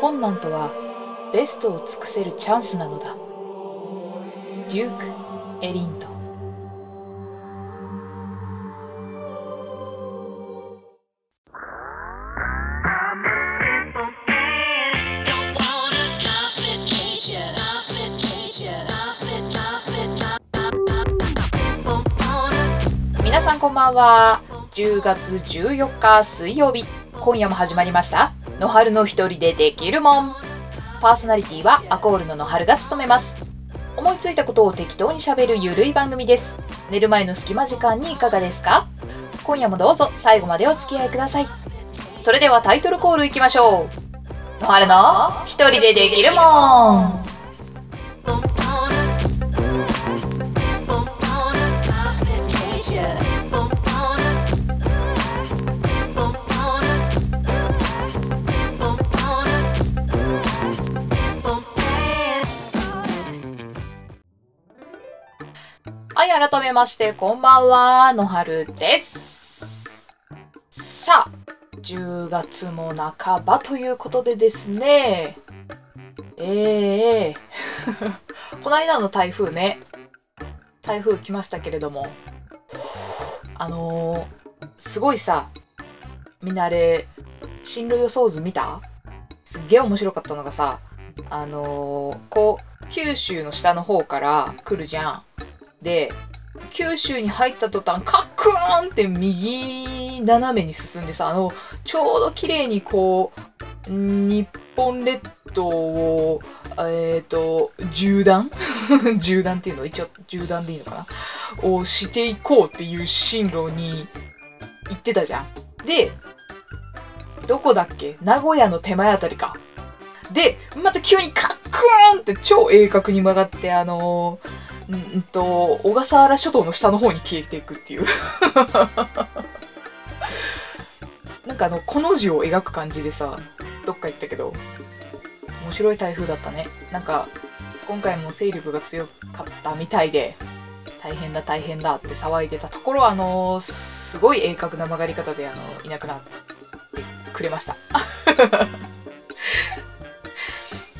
困難とはベストを尽くせるチャンスなのだ。デューク・エリント。ン皆さんこんばんは。10月14日水曜日。今夜も始まりました。野春の一人でできるもん。パーソナリティはアコールの野春が務めます。思いついたことを適当にしゃべるゆるい番組です。寝る前の隙間時間にいかがですか？今夜もどうぞ最後までお付き合いください。それではタイトルコールいきましょう。野春の一人でできるもん。い、改めまして、こんばんは、のはるです。さあ、10月も半ばということでですね、ええ この間の台風ね、台風来ましたけれども、あのー、すごいさ、みんなあれ、進路予想図見た？すっげえ面白かったのがさ、あのー、こう、九州の下の方から来るじゃん。で九州に入った途端カックーンって右斜めに進んでさあのちょうど綺麗にこう日本列島をえっ、ー、と縦断？縦断っていうの？一応縦断でいいのかな？をしていこうっていう進路に行ってたじゃん。でどこだっけ？名古屋の手前あたりか。でまた急にカックーンって超鋭角に曲がってあのーうんと、小笠原諸島の下の方に消えていくっていう なんかあの、この字を描く感じでさ、どっか行ったけど、面白い台風だったね。なんか、今回も勢力が強かったみたいで、大変だ大変だって騒いでたところ、あのすごい鋭角な曲がり方で、あのいなくなってくれました。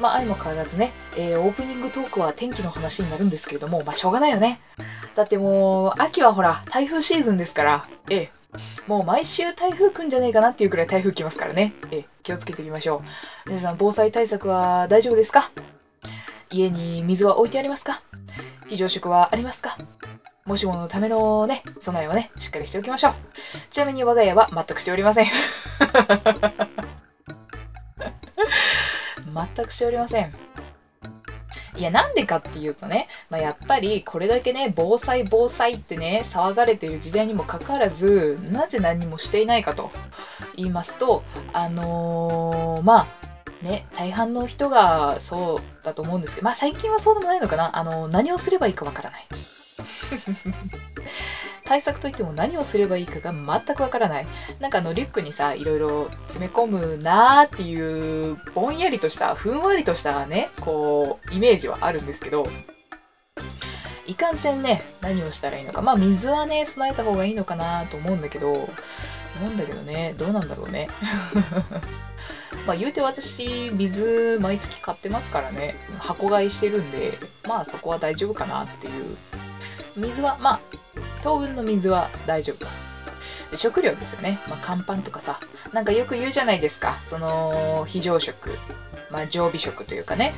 まあ、相も変わらずね、えー、オープニングトークは天気の話になるんですけれども、まあ、しょうがないよね。だってもう、秋はほら、台風シーズンですから、ええ、もう毎週台風来んじゃねえかなっていうくらい台風来ますからね。ええ、気をつけていきましょう。皆さん、防災対策は大丈夫ですか？家に水は置いてありますか？非常食はありますか？もしものためのね、備えをね、しっかりしておきましょう。ちなみに我が家は全くしておりません。全くしておりません。いや、なんでかっていうとね、まあ、やっぱりこれだけね、防災防災ってね、騒がれている時代にもかかわらず、なぜ何もしていないかと言いますと、あのー、まあ、ね、大半の人がそうだと思うんですけど、まあ最近はそうでもないのかな。あの、何をすればいいかわからない。対策といっても何をすればいいかが全くわからない。なんかあのリュックにさ、いろいろ詰め込むなーっていう、ぼんやりとした、ふんわりとしたね、こう、イメージはあるんですけど、いかんせんね、何をしたらいいのか。まあ水はね、備えた方がいいのかなと思うんだけど、思うんだけどね、どうなんだろうね。まあ言うて私、水毎月買ってますからね、箱買いしてるんで、まあそこは大丈夫かなっていう。水は、まあ当分の水は大丈夫か。食料ですよね。まあ、乾パンとかさ、なんかよく言うじゃないですか。その、非常食、まあ、常備食というかね、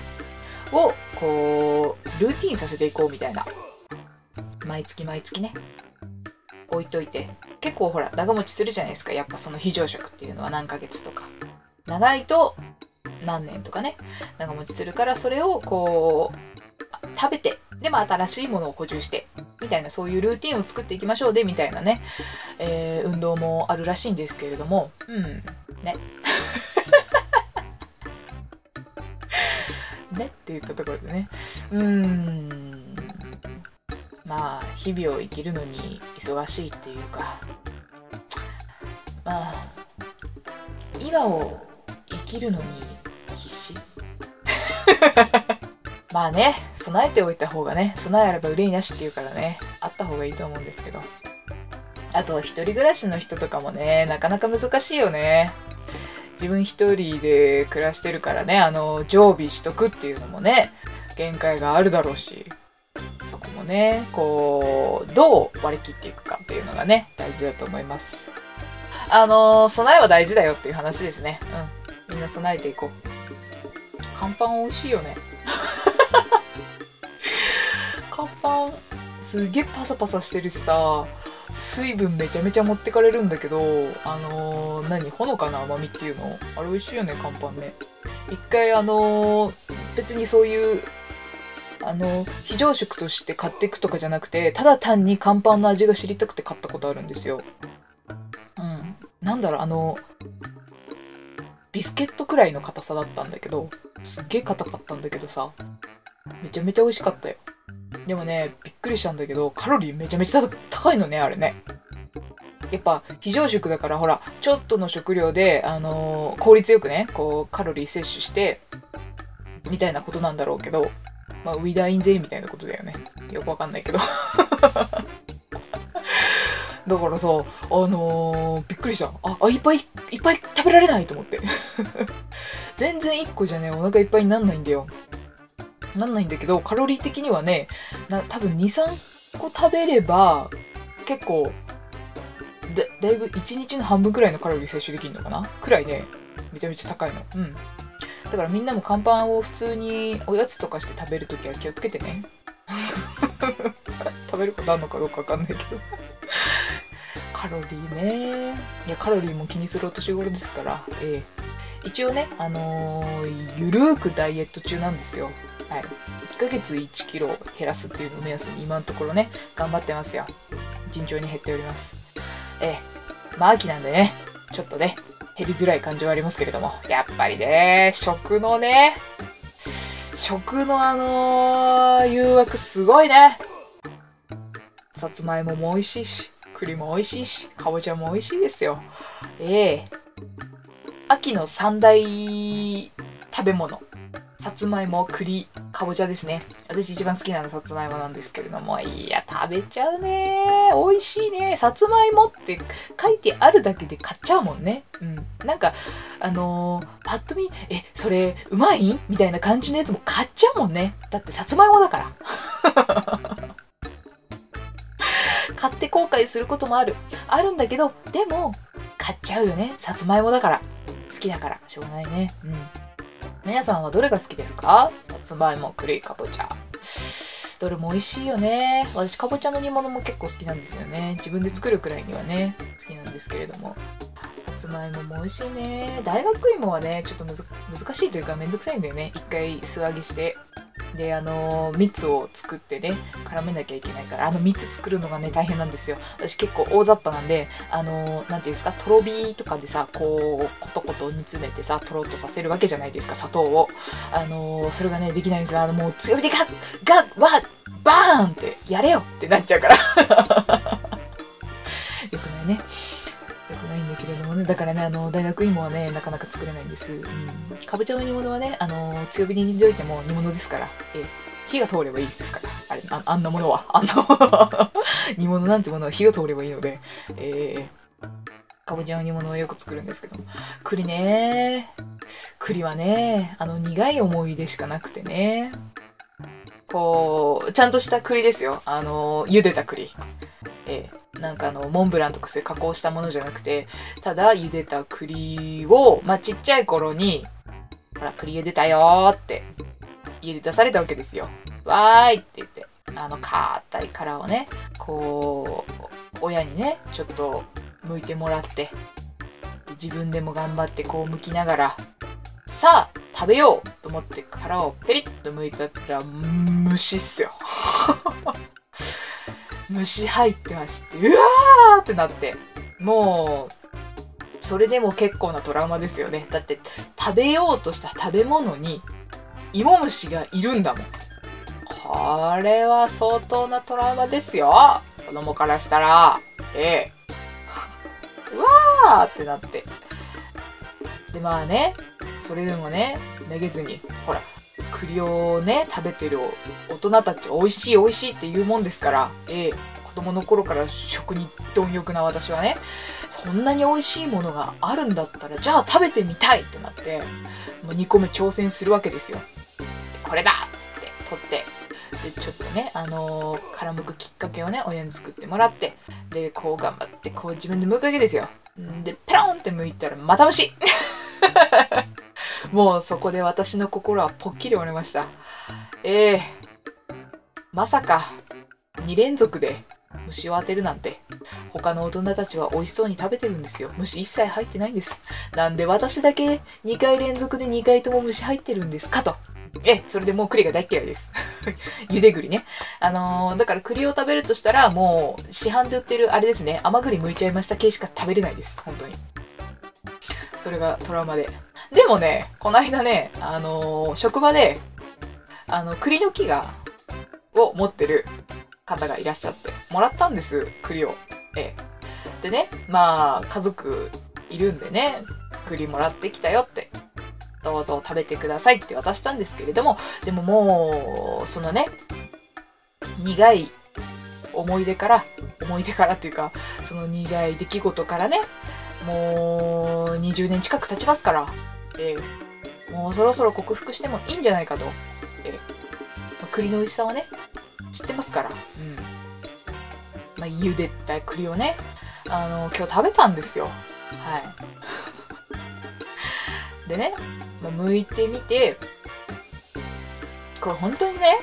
を、こう、ルーティンさせていこうみたいな。毎月毎月ね、置いといて。結構ほら、長持ちするじゃないですか。やっぱその非常食っていうのは何ヶ月とか。長いと何年とかね、長持ちするから、それをこう、食べて、でも新しいものを補充して、みたいなそういうルーティンを作っていきましょうで、みたいなね、えー、運動もあるらしいんですけれども、うん、ね。ねって言ったところでね、うん、まあ、日々を生きるのに忙しいっていうか、まあ、今を生きるのに必死。まあね、備えておいた方がね、備えあれば憂いなしっていうからね、あった方がいいと思うんですけど。あと、一人暮らしの人とかもね、なかなか難しいよね。自分一人で暮らしてるからね、あの、常備しとくっていうのもね、限界があるだろうし、そこもね、こう、どう割り切っていくかっていうのがね、大事だと思います。あの、備えは大事だよっていう話ですね。うん。みんな備えていこう。乾パン美味しいよね。パン、すげえパサパサしてるしさ、水分めちゃめちゃ持ってかれるんだけど、あのー何？ほのかな？甘みっていうの？あれ美味しいよね、乾パンね。一回あのー別にそういう、あの非常食として買っていくとかじゃなくて、ただ単に乾パンの味が知りたくて買ったことあるんですよ。うん。なんだろう、あのビスケットくらいの硬さだったんだけど、すっげえ硬かったんだけどさ、めちゃめちゃ美味しかったよ。でもね、びっくりしたんだけど、カロリーめちゃめちゃ高いのね、あれね。やっぱ、非常食だから、ほら、ちょっとの食料で、あのー効率よくね、こう、カロリー摂取して、みたいなことなんだろうけど、まあ、ウィダーインゼインみたいなことだよね。よくわかんないけど。だからさ、あのーびっくりした。あ、あ、いっぱい、いっぱい食べられないと思って。全然1個じゃね、お腹いっぱいになんないんだよ。なんないんだけど、カロリー的にはね、多分2、3個食べれば、結構、だだいぶ1日の半分くらいのカロリー摂取できるのかな？くらいね、めちゃめちゃ高いの。うん。だからみんなも乾パンを普通におやつとかして食べるときは気をつけてね。食べることあるのかどうかわかんないけど。カロリーね。いや、カロリーも気にするお年頃ですから、ええ一応ね、あのーゆるーくダイエット中なんですよ。はい。1ヶ月1キロ減らすっていうのを目安に今のところね、頑張ってますよ。順調に減っております。ええまあ秋なんでね、ちょっとね、減りづらい感じはありますけれども、やっぱりね、食のね、食のあのー誘惑すごいね。さつまいもも美味しいし、栗も美味しいし、かぼちゃも美味しいですよ。ええ秋の三大食べ物。さつまいも、栗、かぼちゃですね。私一番好きなのさつまいもなんですけれども、いや、食べちゃうね。美味しいね。さつまいもって書いてあるだけで買っちゃうもんね。うん。なんか、あのーパッと見、え、それ、うまい？みたいな感じのやつも買っちゃうもんね。だってさつまいもだから。買って後悔することもある。あるんだけど、でも、買っちゃうよね。さつまいもだから。好きだから。しょうがないね。うん。皆さんはどれが好きですか？さつまいも、栗、かぼちゃ。どれも美味しいよね。私、かぼちゃの煮物も結構好きなんですよね。自分で作るくらいにはね、好きなんですけれども。つまいもも美味しいね。大学芋はね、ちょっと難しいというかめんどくさいんだよね。一回素揚げして。で、あの蜜を作ってね、絡めなきゃいけないから、あの蜜作るのがね、大変なんですよ。私結構大雑把なんで、あのーなんていうんですか、とろ火とかでさ、こう、コトコト煮詰めてさ、とろっとさせるわけじゃないですか、砂糖を。あのそれがね、できないんですよ。あの、もう強火でガッ、ガッ、わッ、バーンって、やれよってなっちゃうから。よくないね。よくないんだけどもね。だからね、あの、大学芋はね、なかなか作れないんです。うん。かぼちゃの煮物はね、あの、強火に煮ておいても煮物ですから。ええ火が通ればいいですから。あれ、ああんなものは。あんな、煮物なんてものは火が通ればいいので。ええかぼちゃの煮物をよく作るんですけど。栗ね。栗はね、あの、苦い思い出しかなくてね。こう、ちゃんとした栗ですよ。あの、茹でた栗。ええなんかあの、モンブランとかそういう加工したものじゃなくて、ただ茹でた栗を、まあ、ちっちゃい頃に、ほら、栗茹でたよーって、家で出されたわけですよ。わーいって言って、あの、硬い殻をね、こう、親にね、ちょっと剥いてもらって、自分でも頑張ってこう剥きながら、さあ、食べようと思って殻をペリッと剥いたら、虫っすよ。虫入ってまして、うわーってなって、もう、それでも結構なトラウマですよね。だって、食べようとした食べ物に、芋虫がいるんだもん。これは相当なトラウマですよ。子供からしたら。ええ。うわーってなって。で、まあね、それでもね、めげずに、ほら、栗をね、食べてる大人たち、美味しい美味しいって言うもんですから、ええ、子供の頃から食に貪欲な私はね、こんなに美味しいものがあるんだったら、じゃあ食べてみたいってなって、もう2個目挑戦するわけですよ。これだっつって取って、で、ちょっとね、あのー、殻むくきっかけをね、親に作ってもらって、で、こう頑張って、こう自分で剥くわけですよ。で、ペロンって剥いたら、また虫 もうそこで私の心はぽっきり折れました。ええー、まさか、2連続で虫を当てるなんて。他の大人たちは美味しそうに食べてるんですよ。虫一切入ってないんです。なんで私だけ2回連続で2回とも虫入ってるんですかと。え、それでもう栗が大嫌いです。茹で栗ね。あのー、だから栗を食べるとしたら、もう市販で売ってるあれですね、甘栗剥いちゃいました系しか食べれないです。本当に。それがトラウマで。でもね、この間ね、あのー、職場で、あの、栗の木が、を持ってる方がいらっしゃって、もらったんです、栗を。ええ。でね、まあ、家族いるんでね、栗もらってきたよって、どうぞ食べてくださいって渡したんですけれども、でももう、そのね、苦い思い出から、思い出からっていうか、その苦い出来事からね、もう20年近く経ちますから、えー、もうそろそろ克服してもいいんじゃないかと。えー、栗の美味しさはね、知ってますから。うん。まあ、茹でた栗をね、あの、今日食べたんですよ。はい。でね、まあ、剥いてみて、これ本当にね、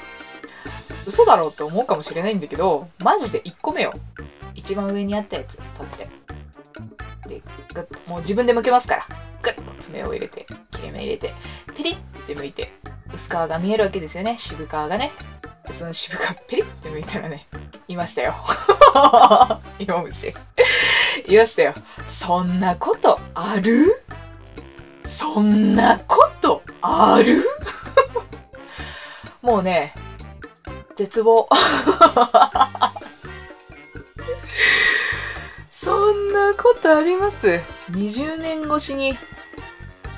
嘘だろうって思うかもしれないんだけど、マジで1個目よ。一番上にあったやつ取って。で、もう自分で剥けますから、グッと爪を入れて、切れ目入れて、ピリッて剥いて、薄皮が見えるわけですよね、渋皮がね。でその渋皮ピリッて剥いたらね、いましたよ。芋虫。いましたよ。そんなことある？そんなことある？もうね、絶望。そんなことあります？20年越しに、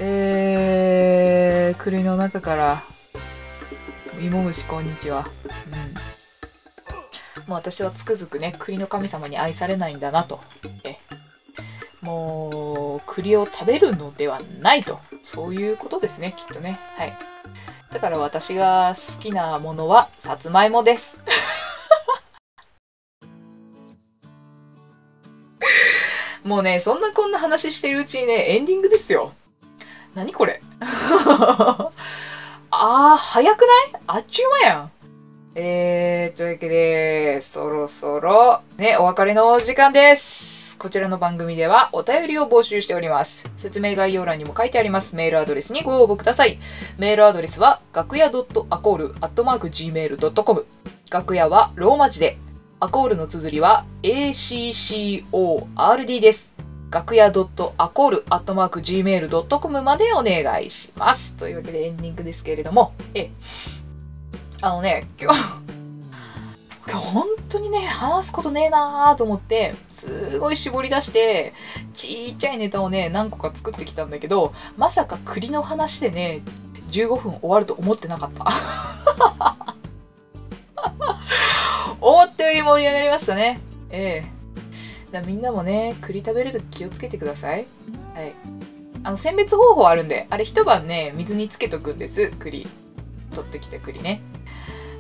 えー、栗の中から、芋虫こんにちは。うん。もう私はつくづくね、栗の神様に愛されないんだなと。えもう、栗を食べるのではないと。そういうことですね、きっとね。はい。だから私が好きなものは、さつまいもです。もうね、そんなこんな話してるうちにね、エンディングですよ。何これ？あー、早くない？あっちゅう間やん。えー、というわけで、そろそろ、ね、お別れの時間です。こちらの番組ではお便りを募集しております。説明概要欄にも書いてありますメールアドレスにご応募ください。メールアドレスは、楽屋 .acol.gmail.com。楽屋はローマ字でアコールの綴りは ACCORD です。楽屋 .acol.gmail.com までお願いします。というわけでエンディングですけれども、え、あのね、今日、今日本当にね、話すことねえなーと思って、すごい絞り出して、ちっちゃいネタをね、何個か作ってきたんだけど、まさか栗の話でね、15分終わると思ってなかった。思ったより盛り上がりましたね。ええだみんなもね、栗食べると気をつけてください。はい。あの、選別方法あるんで、あれ一晩ね、水につけとくんです、栗。取ってきた栗ね。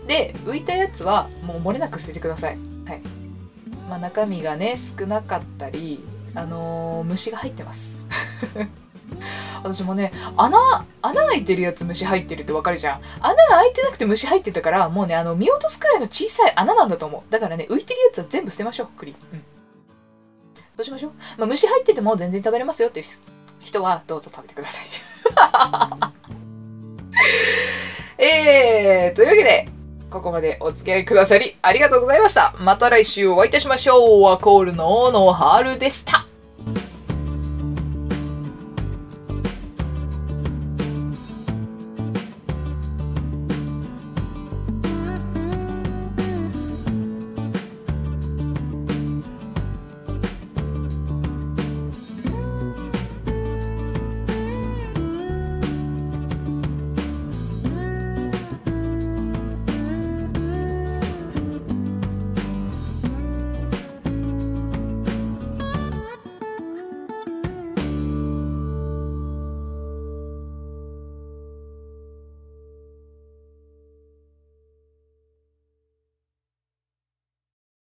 で、浮いたやつはもう漏れなく捨ててください。はい。まあ、中身がね、少なかったり、あのー、虫が入ってます。私もね、穴、穴開いてるやつ虫入ってるってわかるじゃん。穴が開いてなくて虫入ってたから、もうね、あの、見落とすくらいの小さい穴なんだと思う。だからね、浮いてるやつは全部捨てましょう、栗。うん。どうしましょう？まあ、虫入ってても全然食べれますよっていう人は、どうぞ食べてください。えー、というわけで、ここまでお付き合いくださりありがとうございました。また来週お会いいたしましょう。ワコールの大野春でした。